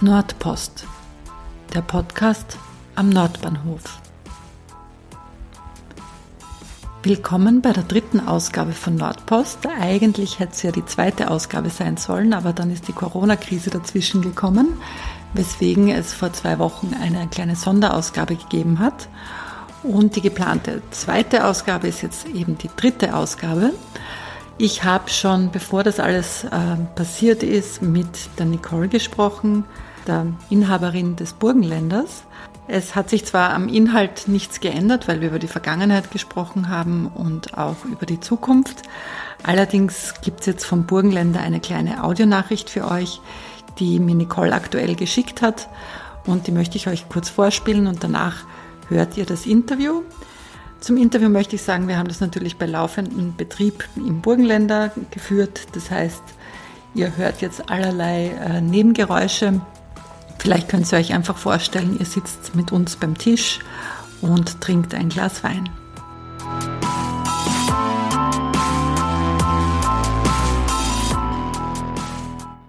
Nordpost, der Podcast am Nordbahnhof. Willkommen bei der dritten Ausgabe von Nordpost. Eigentlich hätte es ja die zweite Ausgabe sein sollen, aber dann ist die Corona-Krise dazwischen gekommen, weswegen es vor zwei Wochen eine kleine Sonderausgabe gegeben hat. Und die geplante zweite Ausgabe ist jetzt eben die dritte Ausgabe. Ich habe schon, bevor das alles äh, passiert ist, mit der Nicole gesprochen, der Inhaberin des Burgenländers. Es hat sich zwar am Inhalt nichts geändert, weil wir über die Vergangenheit gesprochen haben und auch über die Zukunft. Allerdings gibt es jetzt vom Burgenländer eine kleine Audionachricht für euch, die mir Nicole aktuell geschickt hat und die möchte ich euch kurz vorspielen und danach hört ihr das Interview. Zum Interview möchte ich sagen, wir haben das natürlich bei laufendem Betrieb im Burgenländer geführt. Das heißt, ihr hört jetzt allerlei äh, Nebengeräusche Vielleicht könnt ihr euch einfach vorstellen, ihr sitzt mit uns beim Tisch und trinkt ein Glas Wein.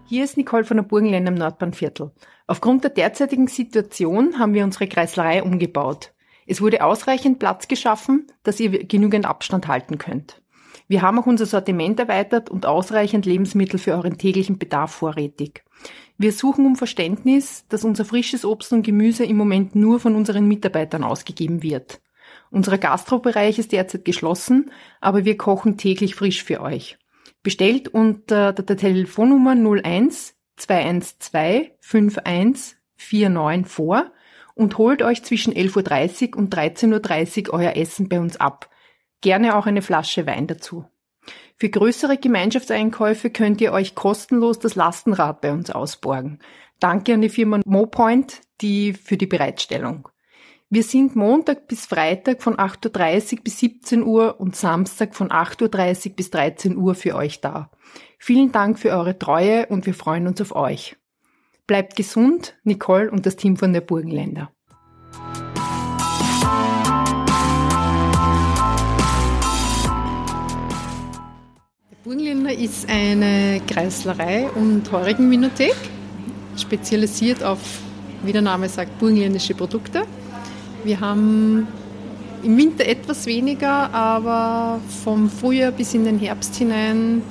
Hier ist Nicole von der Burgenländer im Nordbahnviertel. Aufgrund der derzeitigen Situation haben wir unsere Kreislerei umgebaut. Es wurde ausreichend Platz geschaffen, dass ihr genügend Abstand halten könnt. Wir haben auch unser Sortiment erweitert und ausreichend Lebensmittel für euren täglichen Bedarf vorrätig. Wir suchen um Verständnis, dass unser frisches Obst und Gemüse im Moment nur von unseren Mitarbeitern ausgegeben wird. Unser Gastrobereich ist derzeit geschlossen, aber wir kochen täglich frisch für euch. Bestellt unter der Telefonnummer 01 212 51 49 vor und holt euch zwischen 11.30 Uhr und 13.30 Uhr euer Essen bei uns ab. Gerne auch eine Flasche Wein dazu. Für größere Gemeinschaftseinkäufe könnt ihr euch kostenlos das Lastenrad bei uns ausborgen. Danke an die Firma MoPoint die für die Bereitstellung. Wir sind Montag bis Freitag von 8.30 Uhr bis 17 Uhr und Samstag von 8.30 Uhr bis 13 Uhr für euch da. Vielen Dank für eure Treue und wir freuen uns auf euch. Bleibt gesund, Nicole und das Team von der Burgenländer. Burgenländer ist eine Kreislerei und Heurigenwinothek, spezialisiert auf, wie der Name sagt, burgenländische Produkte. Wir haben im Winter etwas weniger, aber vom Frühjahr bis in den Herbst hinein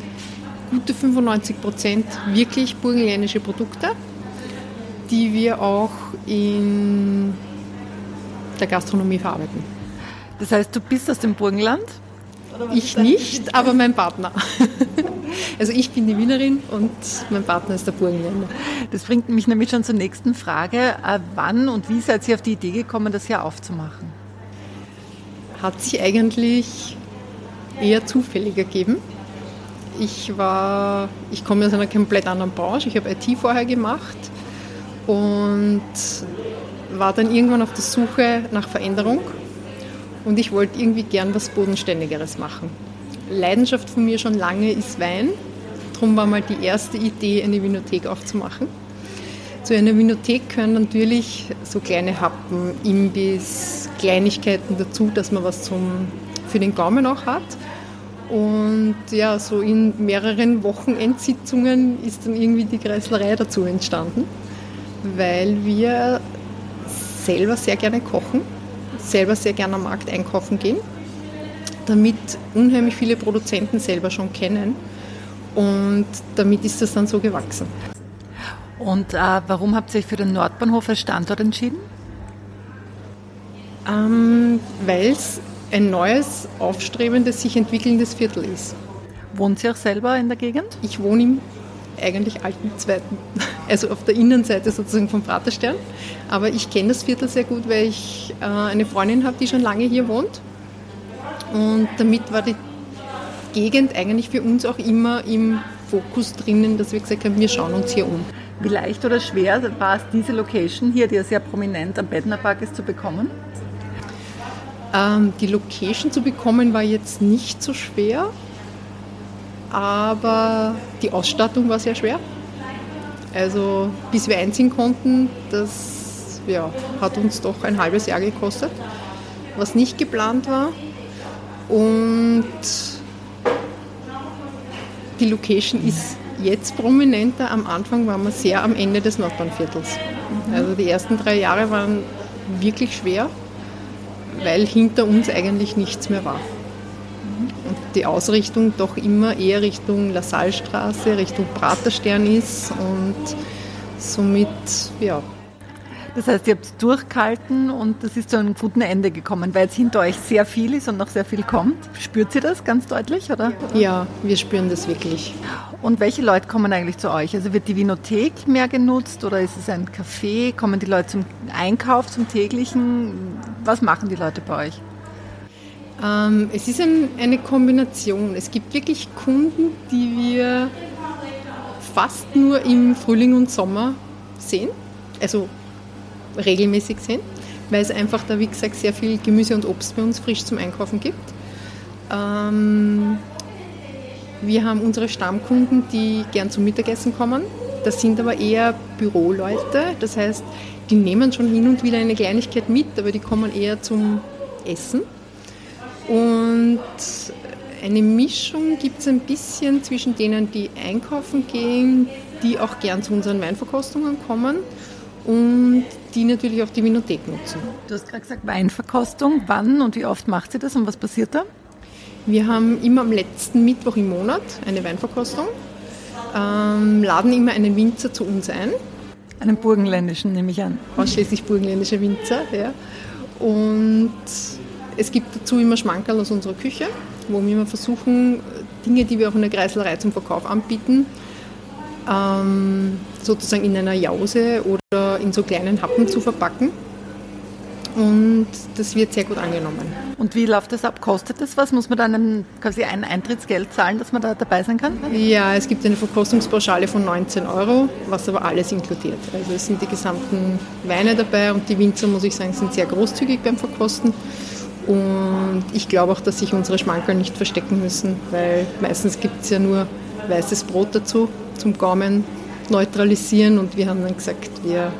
gute 95 Prozent wirklich burgenländische Produkte, die wir auch in der Gastronomie verarbeiten. Das heißt, du bist aus dem Burgenland? Ich nicht, aber mein Partner. Also ich bin die Wienerin und mein Partner ist der Burgenländer. Das bringt mich nämlich schon zur nächsten Frage. Äh, wann und wie seid ihr auf die Idee gekommen, das hier aufzumachen? Hat sich eigentlich eher zufällig ergeben. Ich war, ich komme aus einer komplett anderen Branche. Ich habe IT vorher gemacht und war dann irgendwann auf der Suche nach Veränderung und ich wollte irgendwie gern was Bodenständigeres machen. Leidenschaft von mir schon lange ist Wein. Darum war mal die erste Idee, eine Winothek aufzumachen. Zu einer Winothek gehören natürlich so kleine Happen, Imbiss, Kleinigkeiten dazu, dass man was zum, für den Gaumen auch hat. Und ja, so in mehreren Wochenendsitzungen ist dann irgendwie die Kreislerei dazu entstanden, weil wir selber sehr gerne kochen selber sehr gerne am Markt einkaufen gehen, damit unheimlich viele Produzenten selber schon kennen und damit ist das dann so gewachsen. Und äh, warum habt ihr euch für den Nordbahnhof als Standort entschieden? Ähm, Weil es ein neues, aufstrebendes, sich entwickelndes Viertel ist. Wohnt ihr auch selber in der Gegend? Ich wohne im eigentlich alten zweiten, also auf der Innenseite sozusagen vom Praterstern. Aber ich kenne das Viertel sehr gut, weil ich äh, eine Freundin habe, die schon lange hier wohnt. Und damit war die Gegend eigentlich für uns auch immer im Fokus drinnen, dass wir gesagt haben, wir schauen uns hier um. Wie leicht oder schwer war es, diese Location hier, die ja sehr prominent am Bettnerpark ist, zu bekommen? Ähm, die Location zu bekommen war jetzt nicht so schwer aber die Ausstattung war sehr schwer. Also bis wir einziehen konnten, das ja, hat uns doch ein halbes Jahr gekostet, was nicht geplant war. Und die Location ist jetzt prominenter. Am Anfang waren wir sehr am Ende des Nordbahnviertels. Also die ersten drei Jahre waren wirklich schwer, weil hinter uns eigentlich nichts mehr war. Und die Ausrichtung doch immer eher Richtung Lassalstraße, Richtung Praterstern ist und somit, ja, das heißt, ihr habt durchgehalten und das ist zu einem guten Ende gekommen, weil jetzt hinter euch sehr viel ist und noch sehr viel kommt. Spürt ihr das ganz deutlich, oder? Ja, wir spüren das wirklich. Und welche Leute kommen eigentlich zu euch? Also wird die Vinothek mehr genutzt oder ist es ein Café? Kommen die Leute zum Einkauf, zum täglichen? Was machen die Leute bei euch? Ähm, es ist ein, eine Kombination. Es gibt wirklich Kunden, die wir fast nur im Frühling und Sommer sehen. Also regelmäßig sind, weil es einfach da, wie gesagt, sehr viel Gemüse und Obst bei uns frisch zum Einkaufen gibt. Ähm, wir haben unsere Stammkunden, die gern zum Mittagessen kommen. Das sind aber eher Büroleute. Das heißt, die nehmen schon hin und wieder eine Kleinigkeit mit, aber die kommen eher zum Essen. Und eine Mischung gibt es ein bisschen zwischen denen, die einkaufen gehen, die auch gern zu unseren Weinverkostungen kommen und die natürlich auch die Vinothek nutzen. Du hast gerade gesagt Weinverkostung. Wann und wie oft macht sie das und was passiert da? Wir haben immer am letzten Mittwoch im Monat eine Weinverkostung, ähm, laden immer einen Winzer zu uns ein. Einen burgenländischen nehme ich an. Ausschließlich burgenländische Winzer, ja. Und es gibt dazu immer Schmankerl aus unserer Küche, wo wir immer versuchen, Dinge, die wir auch in der Kreislerei zum Verkauf anbieten, ähm, sozusagen in einer Jause oder in so kleinen Happen zu verpacken. Und das wird sehr gut angenommen. Und wie läuft das ab? Kostet das was? Muss man dann quasi ein Eintrittsgeld zahlen, dass man da dabei sein kann? Ja, es gibt eine Verkostungspauschale von 19 Euro, was aber alles inkludiert. Also es sind die gesamten Weine dabei und die Winzer, muss ich sagen, sind sehr großzügig beim Verkosten. Und ich glaube auch, dass sich unsere Schmankerl nicht verstecken müssen, weil meistens gibt es ja nur weißes Brot dazu zum Gaumen neutralisieren und wir haben dann gesagt, wir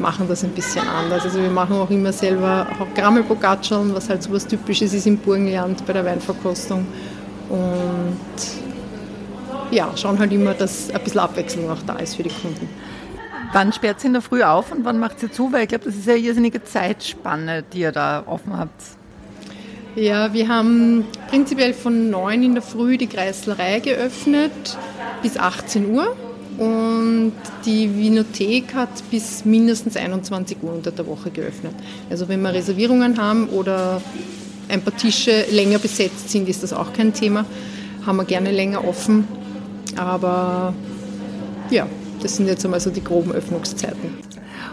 machen das ein bisschen anders. Also wir machen auch immer selber Grammelbocaccioln, was halt so was Typisches ist im Burgenland bei der Weinverkostung und ja, schauen halt immer, dass ein bisschen Abwechslung auch da ist für die Kunden. Wann sperrt sie in der Früh auf und wann macht sie zu? Weil ich glaube, das ist ja eine irrsinnige Zeitspanne, die ihr da offen habt. Ja, wir haben prinzipiell von 9 in der Früh die Kreislerei geöffnet bis 18 Uhr und die Vinothek hat bis mindestens 21 Uhr unter der Woche geöffnet. Also wenn wir Reservierungen haben oder ein paar Tische länger besetzt sind, ist das auch kein Thema. Haben wir gerne länger offen. Aber ja, das sind jetzt einmal so die groben Öffnungszeiten.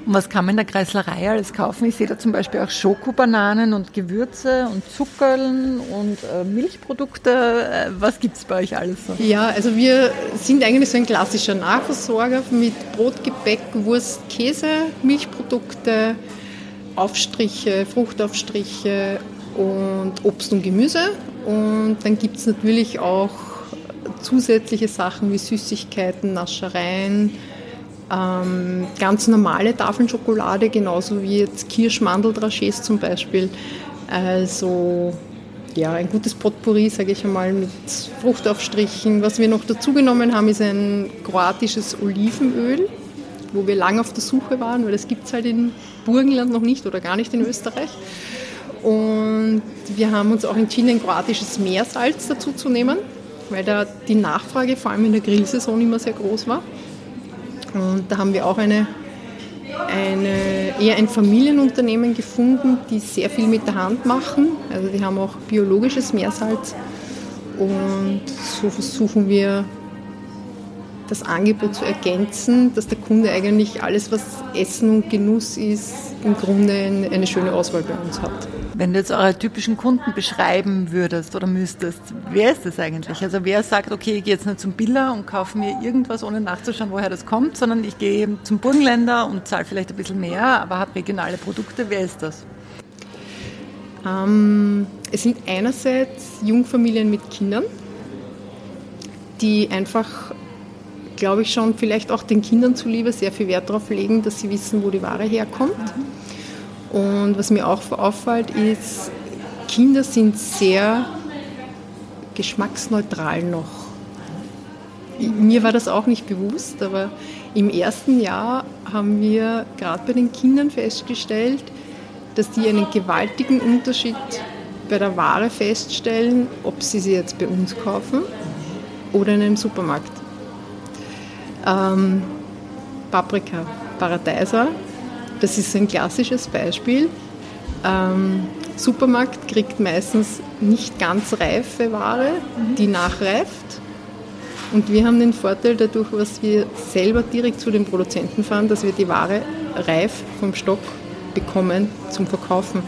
Und was kann man in der Kreislerei alles kaufen? Ich sehe da zum Beispiel auch Schokobananen und Gewürze und Zuckerln und äh, Milchprodukte. Äh, was gibt es bei euch alles so? Ja, also wir sind eigentlich so ein klassischer Nahversorger mit Brot, Gebäck, Wurst, Käse, Milchprodukte, Aufstriche, Fruchtaufstriche und Obst und Gemüse. Und dann gibt es natürlich auch zusätzliche Sachen wie Süßigkeiten, Naschereien, ähm, ganz normale Tafeln Schokolade, genauso wie jetzt Kirschmandeldrachés zum Beispiel. Also ja, ein gutes Potpourri, sage ich einmal, mit Fruchtaufstrichen. Was wir noch dazu genommen haben, ist ein kroatisches Olivenöl, wo wir lange auf der Suche waren, weil das gibt es halt in Burgenland noch nicht oder gar nicht in Österreich. Und wir haben uns auch entschieden, ein kroatisches Meersalz dazu zu nehmen, weil da die Nachfrage vor allem in der Grillsaison immer sehr groß war. Und da haben wir auch eine, eine, eher ein Familienunternehmen gefunden, die sehr viel mit der Hand machen. Also die haben auch biologisches Meersalz. Und so versuchen wir das Angebot zu ergänzen, dass der Kunde eigentlich alles, was Essen und Genuss ist, im Grunde eine schöne Auswahl bei uns hat. Wenn du jetzt eure typischen Kunden beschreiben würdest oder müsstest, wer ist das eigentlich? Also wer sagt, okay, ich gehe jetzt nicht zum Biller und kaufe mir irgendwas, ohne nachzuschauen, woher das kommt, sondern ich gehe zum Burgenländer und zahle vielleicht ein bisschen mehr, aber habe regionale Produkte. Wer ist das? Ähm, es sind einerseits Jungfamilien mit Kindern, die einfach glaube ich, schon vielleicht auch den Kindern zuliebe sehr viel Wert darauf legen, dass sie wissen, wo die Ware herkommt. Und was mir auch auffällt, ist, Kinder sind sehr geschmacksneutral noch. Mir war das auch nicht bewusst, aber im ersten Jahr haben wir gerade bei den Kindern festgestellt, dass die einen gewaltigen Unterschied bei der Ware feststellen, ob sie sie jetzt bei uns kaufen oder in einem Supermarkt. Ähm, Paprika, Paradeiser, das ist ein klassisches Beispiel. Ähm, Supermarkt kriegt meistens nicht ganz reife Ware, die nachreift. Und wir haben den Vorteil dadurch, was wir selber direkt zu den Produzenten fahren, dass wir die Ware reif vom Stock bekommen zum Verkaufen.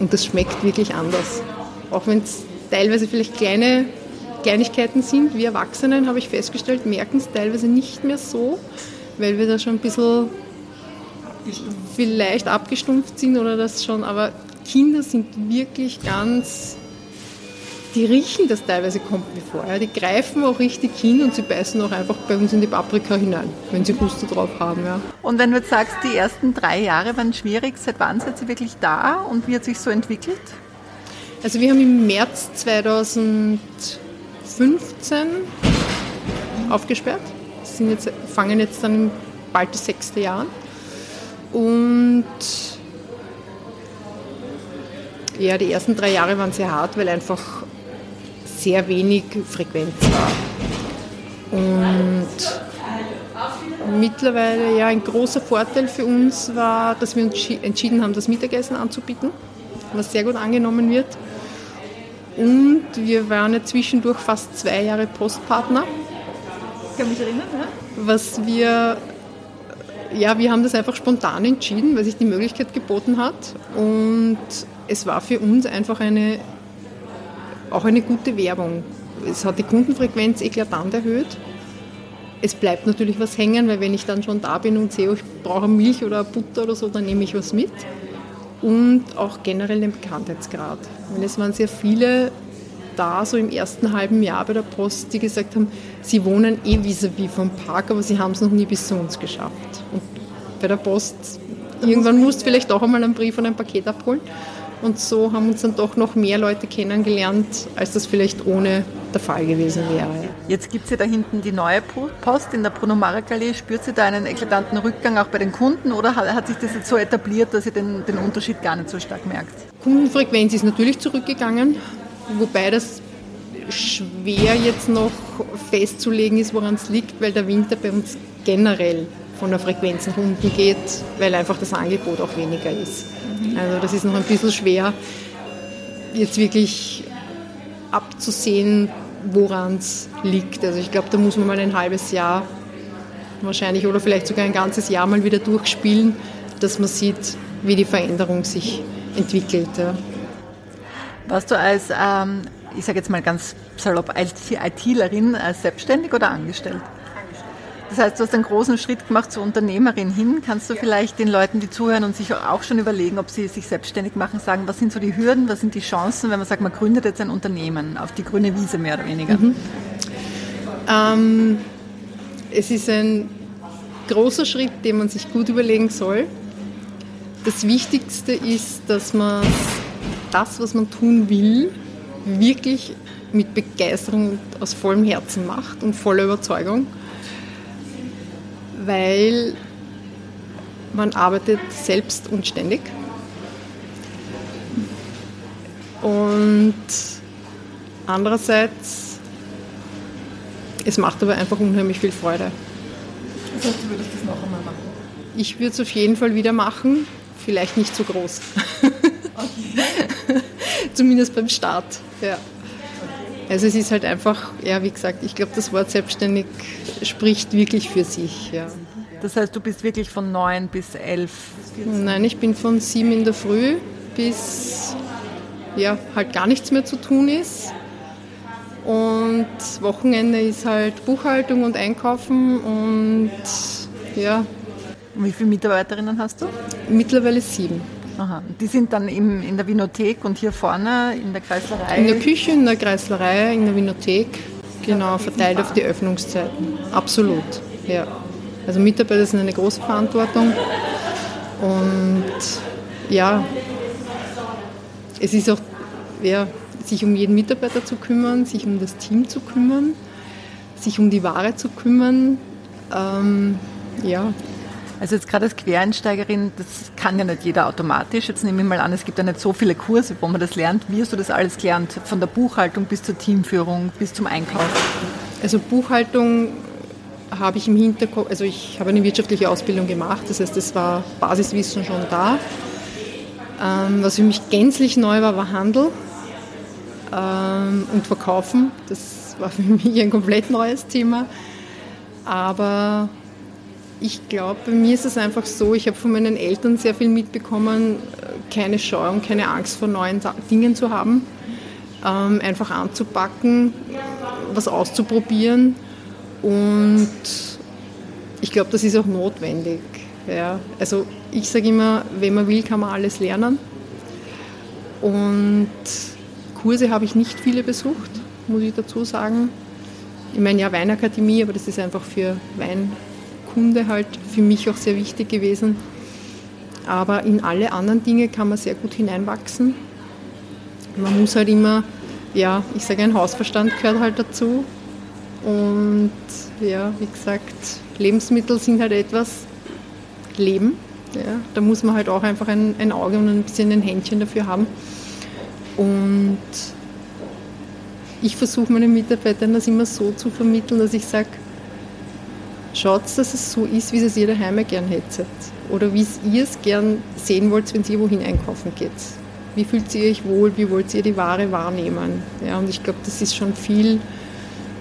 Und das schmeckt wirklich anders. Auch wenn es teilweise vielleicht kleine Kleinigkeiten sind, wir Erwachsenen, habe ich festgestellt, merken es teilweise nicht mehr so, weil wir da schon ein bisschen vielleicht abgestumpft sind oder das schon, aber Kinder sind wirklich ganz, die riechen das teilweise kommt mir vor. Ja. Die greifen auch richtig hin und sie beißen auch einfach bei uns in die Paprika hinein, wenn sie Gusto drauf haben. Ja. Und wenn du jetzt sagst, die ersten drei Jahre waren schwierig, seit wann seid ihr wirklich da und wie hat sich so entwickelt? Also wir haben im März 2000 15 aufgesperrt. Sind jetzt, fangen jetzt dann bald das sechste Jahr an. Und ja, die ersten drei Jahre waren sehr hart, weil einfach sehr wenig Frequenz war. Und mittlerweile, ja, ein großer Vorteil für uns war, dass wir uns entschieden haben, das Mittagessen anzubieten, was sehr gut angenommen wird. Und wir waren ja zwischendurch fast zwei Jahre Postpartner. Ich kann mich erinnern, ja? Was wir, ja, wir haben das einfach spontan entschieden, weil sich die Möglichkeit geboten hat. Und es war für uns einfach eine, auch eine gute Werbung. Es hat die Kundenfrequenz eklatant erhöht. Es bleibt natürlich was hängen, weil wenn ich dann schon da bin und sehe, ich brauche Milch oder Butter oder so, dann nehme ich was mit und auch generell den Bekanntheitsgrad. Weil es waren sehr viele da, so im ersten halben Jahr bei der Post, die gesagt haben, sie wohnen eh vis-à-vis vom Park, aber sie haben es noch nie bis zu uns geschafft. Und bei der Post, irgendwann musst du vielleicht auch einmal einen Brief und ein Paket abholen. Und so haben uns dann doch noch mehr Leute kennengelernt, als das vielleicht ohne der Fall gewesen wäre. Jetzt gibt es ja da hinten die neue Post in der Bruno Marek Allee. Spürt sie da einen eklatanten Rückgang auch bei den Kunden oder hat sich das jetzt so etabliert, dass ihr den, den Unterschied gar nicht so stark merkt? Kundenfrequenz ist natürlich zurückgegangen, wobei das schwer jetzt noch festzulegen ist, woran es liegt, weil der Winter bei uns generell von der Frequenz nach unten geht, weil einfach das Angebot auch weniger ist. Also das ist noch ein bisschen schwer, jetzt wirklich abzusehen, woran es liegt. Also ich glaube, da muss man mal ein halbes Jahr wahrscheinlich oder vielleicht sogar ein ganzes Jahr mal wieder durchspielen, dass man sieht, wie die Veränderung sich entwickelt. Ja. Warst du als, ähm, ich sage jetzt mal ganz salopp, als ITlerin als selbstständig oder angestellt? Das heißt, du hast einen großen Schritt gemacht zur Unternehmerin hin. Kannst du vielleicht den Leuten, die zuhören und sich auch schon überlegen, ob sie sich selbstständig machen, sagen, was sind so die Hürden, was sind die Chancen, wenn man sagt, man gründet jetzt ein Unternehmen auf die grüne Wiese mehr oder weniger? Mhm. Ähm, es ist ein großer Schritt, den man sich gut überlegen soll. Das Wichtigste ist, dass man das, was man tun will, wirklich mit Begeisterung und aus vollem Herzen macht und voller Überzeugung weil man arbeitet selbst und ständig. Und andererseits, es macht aber einfach unheimlich viel Freude. Das heißt, du würdest das noch einmal machen? Ich würde es auf jeden Fall wieder machen, vielleicht nicht so groß. Zumindest beim Start, ja. Also es ist halt einfach, ja, wie gesagt, ich glaube, das Wort selbstständig spricht wirklich für sich. Ja. Das heißt, du bist wirklich von neun bis elf? Nein, ich bin von sieben in der Früh bis ja, halt gar nichts mehr zu tun ist. Und Wochenende ist halt Buchhaltung und Einkaufen und ja. Und wie viele Mitarbeiterinnen hast du? Mittlerweile sieben. Aha. Die sind dann im, in der Winothek und hier vorne in der Kreislerei? In der Küche, in der Kreislerei, in der Winothek. Genau, verteilt auf die Öffnungszeiten. Absolut, ja. Also Mitarbeiter sind eine große Verantwortung und ja, es ist auch, ja, sich um jeden Mitarbeiter zu kümmern, sich um das Team zu kümmern, sich um die Ware zu kümmern. Ähm, ja, also jetzt gerade als Quereinsteigerin, das kann ja nicht jeder automatisch. Jetzt nehme ich mal an, es gibt ja nicht so viele Kurse, wo man das lernt. Wie hast du das alles gelernt? Von der Buchhaltung bis zur Teamführung, bis zum Einkauf? Also Buchhaltung habe ich im Hinterkopf, also ich habe eine wirtschaftliche Ausbildung gemacht, das heißt, es war Basiswissen schon da. Ähm, was für mich gänzlich neu war, war Handel ähm, und Verkaufen. Das war für mich ein komplett neues Thema. Aber ich glaube, bei mir ist es einfach so, ich habe von meinen Eltern sehr viel mitbekommen, keine Scheu und keine Angst vor neuen Dingen zu haben, ähm, einfach anzupacken, was auszuprobieren und ich glaube, das ist auch notwendig. Ja. Also ich sage immer, wenn man will, kann man alles lernen und Kurse habe ich nicht viele besucht, muss ich dazu sagen. Ich meine, ja, Weinakademie, aber das ist einfach für Wein Kunde halt für mich auch sehr wichtig gewesen. Aber in alle anderen Dinge kann man sehr gut hineinwachsen. Man muss halt immer, ja, ich sage, ein Hausverstand gehört halt dazu. Und ja, wie gesagt, Lebensmittel sind halt etwas Leben. Ja, da muss man halt auch einfach ein, ein Auge und ein bisschen ein Händchen dafür haben. Und ich versuche meinen Mitarbeitern das immer so zu vermitteln, dass ich sage, schaut, dass es so ist, wie es ihr daheim gern hättet. Oder wie ihr es gern sehen wollt, wenn ihr wohin einkaufen geht. Wie fühlt ihr euch wohl, wie wollt ihr die Ware wahrnehmen? Ja, und ich glaube, das ist schon viel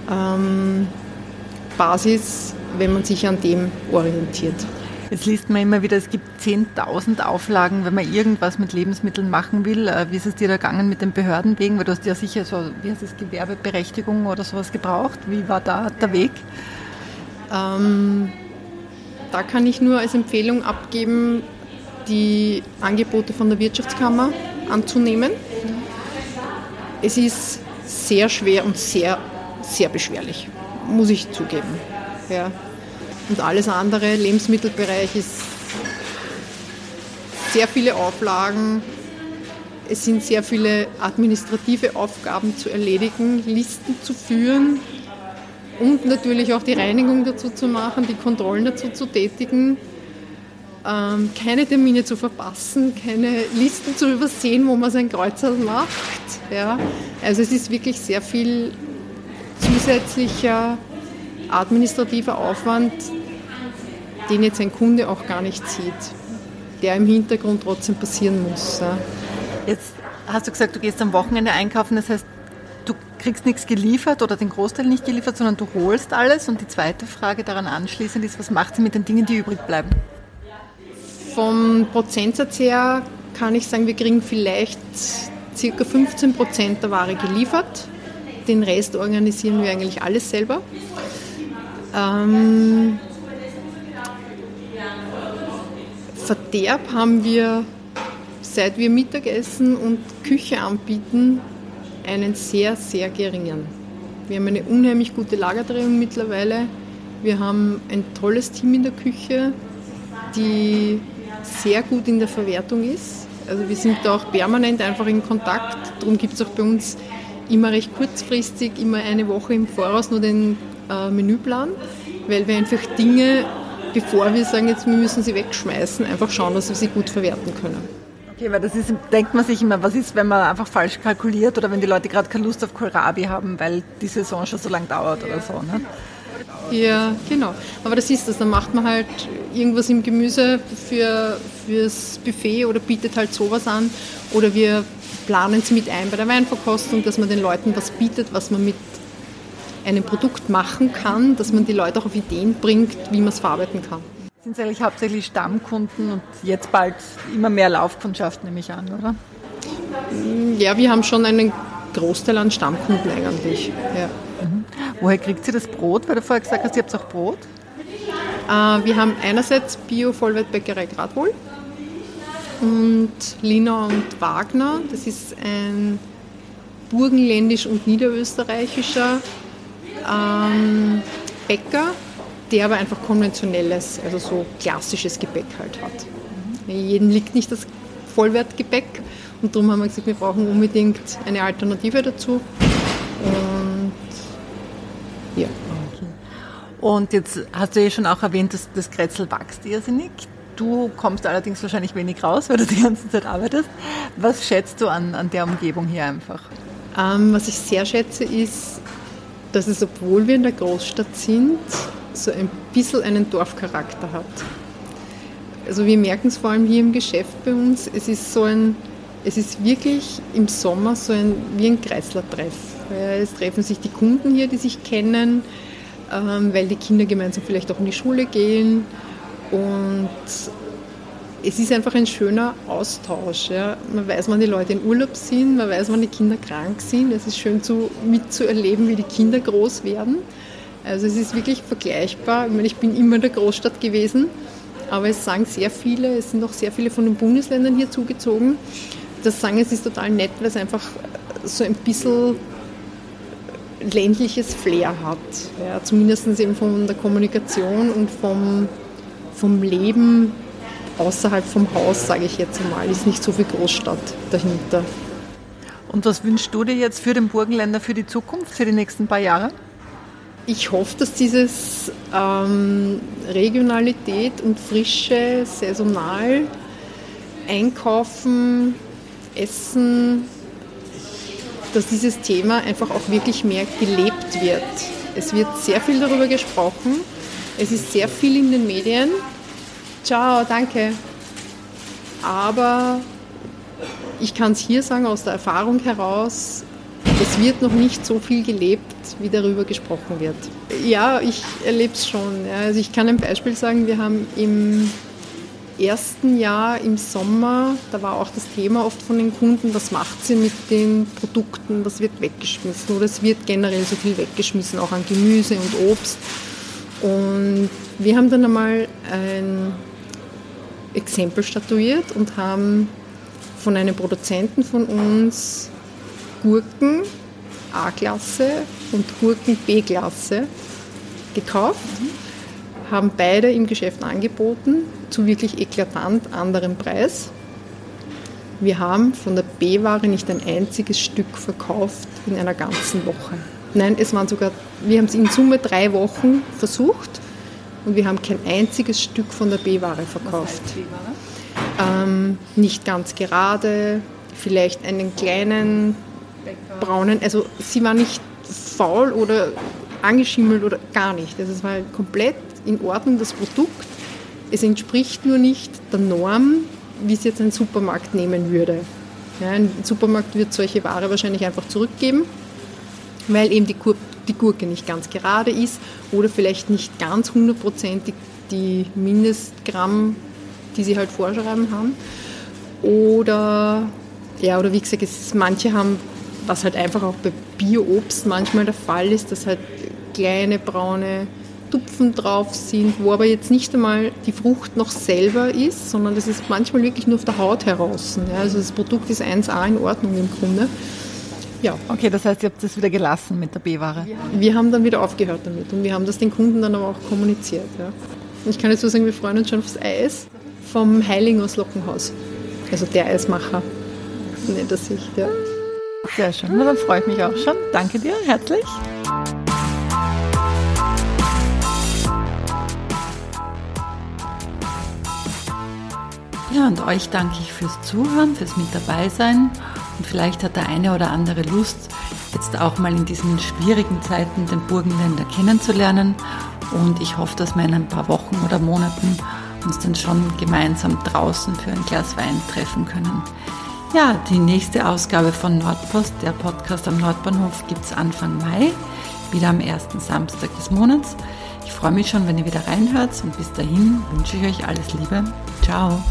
ähm, Basis, wenn man sich an dem orientiert. Jetzt liest man immer wieder, es gibt 10.000 Auflagen, wenn man irgendwas mit Lebensmitteln machen will. Äh, wie ist es dir da gegangen mit den Behörden wegen? Weil du hast ja sicher so, wie heißt das, Gewerbeberechtigung oder sowas gebraucht. Wie war da der Weg? Ähm, da kann ich nur als Empfehlung abgeben, die Angebote von der Wirtschaftskammer anzunehmen. Es ist sehr schwer und sehr, sehr beschwerlich, muss ich zugeben. Ja. Und alles andere, Lebensmittelbereich ist sehr viele Auflagen, es sind sehr viele administrative Aufgaben zu erledigen, Listen zu führen, und natürlich auch die Reinigung dazu zu machen, die Kontrollen dazu zu tätigen, ähm, keine Termine zu verpassen, keine Listen zu übersehen, wo man sein Kreuzer macht. Ja. Also es ist wirklich sehr viel zusätzlicher administrativer Aufwand, den jetzt ein Kunde auch gar nicht sieht, der im Hintergrund trotzdem passieren muss. Ja. Jetzt hast du gesagt, du gehst am Wochenende einkaufen, das heißt, kriegst nichts geliefert oder den Großteil nicht geliefert, sondern du holst alles. Und die zweite Frage daran anschließend ist, was macht sie mit den Dingen, die übrig bleiben? Vom Prozentsatz her kann ich sagen, wir kriegen vielleicht ca. 15 Prozent der Ware geliefert. Den Rest organisieren wir eigentlich alles selber. Ähm, Verderb haben wir, seit wir Mittagessen und Küche anbieten, einen sehr, sehr geringen. Wir haben eine unheimlich gute Lagerdrehung mittlerweile. Wir haben ein tolles Team in der Küche, die sehr gut in der Verwertung ist. Also wir sind da auch permanent einfach in Kontakt. Darum gibt es auch bei uns immer recht kurzfristig, immer eine Woche im Voraus nur den äh, Menüplan, weil wir einfach Dinge, bevor wir sagen, jetzt wir müssen sie wegschmeißen, einfach schauen, dass wir sie gut verwerten können. Okay, weil das ist, denkt man sich immer, was ist, wenn man einfach falsch kalkuliert oder wenn die Leute gerade keine Lust auf Kohlrabi haben, weil die Saison schon so lange dauert oder so, ne? Ja, genau. Aber das ist das. Dann macht man halt irgendwas im Gemüse für, fürs Buffet oder bietet halt sowas an. Oder wir planen es mit ein bei der Weinverkostung, dass man den Leuten was bietet, was man mit einem Produkt machen kann, dass man die Leute auch auf Ideen bringt, wie man es verarbeiten kann. Sind es eigentlich hauptsächlich Stammkunden und jetzt bald immer mehr Laufkundschaft, nehme ich an, oder? Ja, wir haben schon einen Großteil an Stammkunden eigentlich. Ja. Mhm. Woher kriegt sie das Brot? Weil du vorher gesagt hast, ihr habt auch Brot. Äh, wir haben einerseits Bio-Vollwertbäckerei Gradwohl und Lina und Wagner. Das ist ein burgenländisch und niederösterreichischer ähm, Bäcker, der aber einfach konventionelles, also so klassisches Gebäck halt hat. Mhm. Jedem liegt nicht das Vollwertgebäck und darum haben wir gesagt, wir brauchen unbedingt eine Alternative dazu. Und ja. Okay. Und jetzt hast du ja schon auch erwähnt, dass das Kretzel wächst irrsinnig. Du kommst allerdings wahrscheinlich wenig raus, weil du die ganze Zeit arbeitest. Was schätzt du an, an der Umgebung hier einfach? Ähm, was ich sehr schätze, ist, dass es, obwohl wir in der Großstadt sind, so ein bisschen einen Dorfcharakter hat. Also wir merken es vor allem hier im Geschäft bei uns, es ist so ein, es ist wirklich im Sommer so ein, wie ein Kreislertreff. Es treffen sich die Kunden hier, die sich kennen, ähm, weil die Kinder gemeinsam vielleicht auch in die Schule gehen und es ist einfach ein schöner Austausch. Ja. Man weiß, wann die Leute in Urlaub sind, man weiß, wann die Kinder krank sind. Es ist schön zu, mitzuerleben, wie die Kinder groß werden. Also es ist wirklich vergleichbar. Ich meine, ich bin immer in der Großstadt gewesen, aber es sagen sehr viele, es sind auch sehr viele von den Bundesländern hier zugezogen. Das sagen, es ist total nett, weil es einfach so ein bisschen ländliches Flair hat. Ja, zumindest eben von der Kommunikation und vom vom Leben außerhalb vom Haus, sage ich jetzt einmal, ist nicht so viel Großstadt dahinter. Und was wünschst du dir jetzt für den Burgenländer für die Zukunft, für die nächsten paar Jahre? Ich hoffe, dass dieses ähm, Regionalität und Frische, saisonal, Einkaufen, Essen, dass dieses Thema einfach auch wirklich mehr gelebt wird. Es wird sehr viel darüber gesprochen, es ist sehr viel in den Medien. Ciao, danke. Aber ich kann es hier sagen, aus der Erfahrung heraus, es wird noch nicht so viel gelebt, wie darüber gesprochen wird. Ja, ich erlebe es schon. Also ich kann ein Beispiel sagen, wir haben im ersten Jahr im Sommer, da war auch das Thema oft von den Kunden, was macht sie mit den Produkten, was wird weggeschmissen oder es wird generell so viel weggeschmissen, auch an Gemüse und Obst. Und wir haben dann einmal ein Exempel statuiert und haben von einem Produzenten von uns Gurken A-Klasse und Gurken B-Klasse gekauft, mhm. haben beide im Geschäft angeboten zu wirklich eklatant anderem Preis. Wir haben von der B-Ware nicht ein einziges Stück verkauft in einer ganzen Woche. Nein, es waren sogar, wir haben es in Summe drei Wochen versucht und wir haben kein einziges Stück von der B-Ware verkauft. Ähm, nicht ganz gerade, vielleicht einen kleinen braunen, also sie war nicht faul oder angeschimmelt oder gar nicht. Also es war komplett in Ordnung, das Produkt. Es entspricht nur nicht der Norm, wie es jetzt ein Supermarkt nehmen würde. Ja, ein Supermarkt wird solche Ware wahrscheinlich einfach zurückgeben weil eben die, Kur die Gurke nicht ganz gerade ist oder vielleicht nicht ganz hundertprozentig die Mindestgramm, die sie halt vorschreiben haben. Oder, ja, oder wie gesagt, es, manche haben, was halt einfach auch bei Bioobst manchmal der Fall ist, dass halt kleine braune Tupfen drauf sind, wo aber jetzt nicht einmal die Frucht noch selber ist, sondern das ist manchmal wirklich nur auf der Haut heraus. Ja, also das Produkt ist 1A in Ordnung im Grunde. Ja. Okay, das heißt, ihr habt das wieder gelassen mit der B-Ware? Wir haben dann wieder aufgehört damit und wir haben das den Kunden dann aber auch kommuniziert. Ja. Ich kann jetzt so sagen, wir freuen uns schon aufs Eis vom Heilingers Lockenhaus. Also der Eismacher nennt er sich. Ja. Sehr schön, Na, dann freue ich mich auch schon. Danke dir herzlich. Ja, und euch danke ich fürs Zuhören, fürs Mit dabei sein und vielleicht hat der eine oder andere Lust, jetzt auch mal in diesen schwierigen Zeiten den Burgenländer kennenzulernen. Und ich hoffe, dass wir in ein paar Wochen oder Monaten uns dann schon gemeinsam draußen für ein Glas Wein treffen können. Ja, die nächste Ausgabe von Nordpost, der Podcast am Nordbahnhof, gibt es Anfang Mai, wieder am ersten Samstag des Monats. Ich freue mich schon, wenn ihr wieder reinhört und bis dahin wünsche ich euch alles Liebe. Ciao.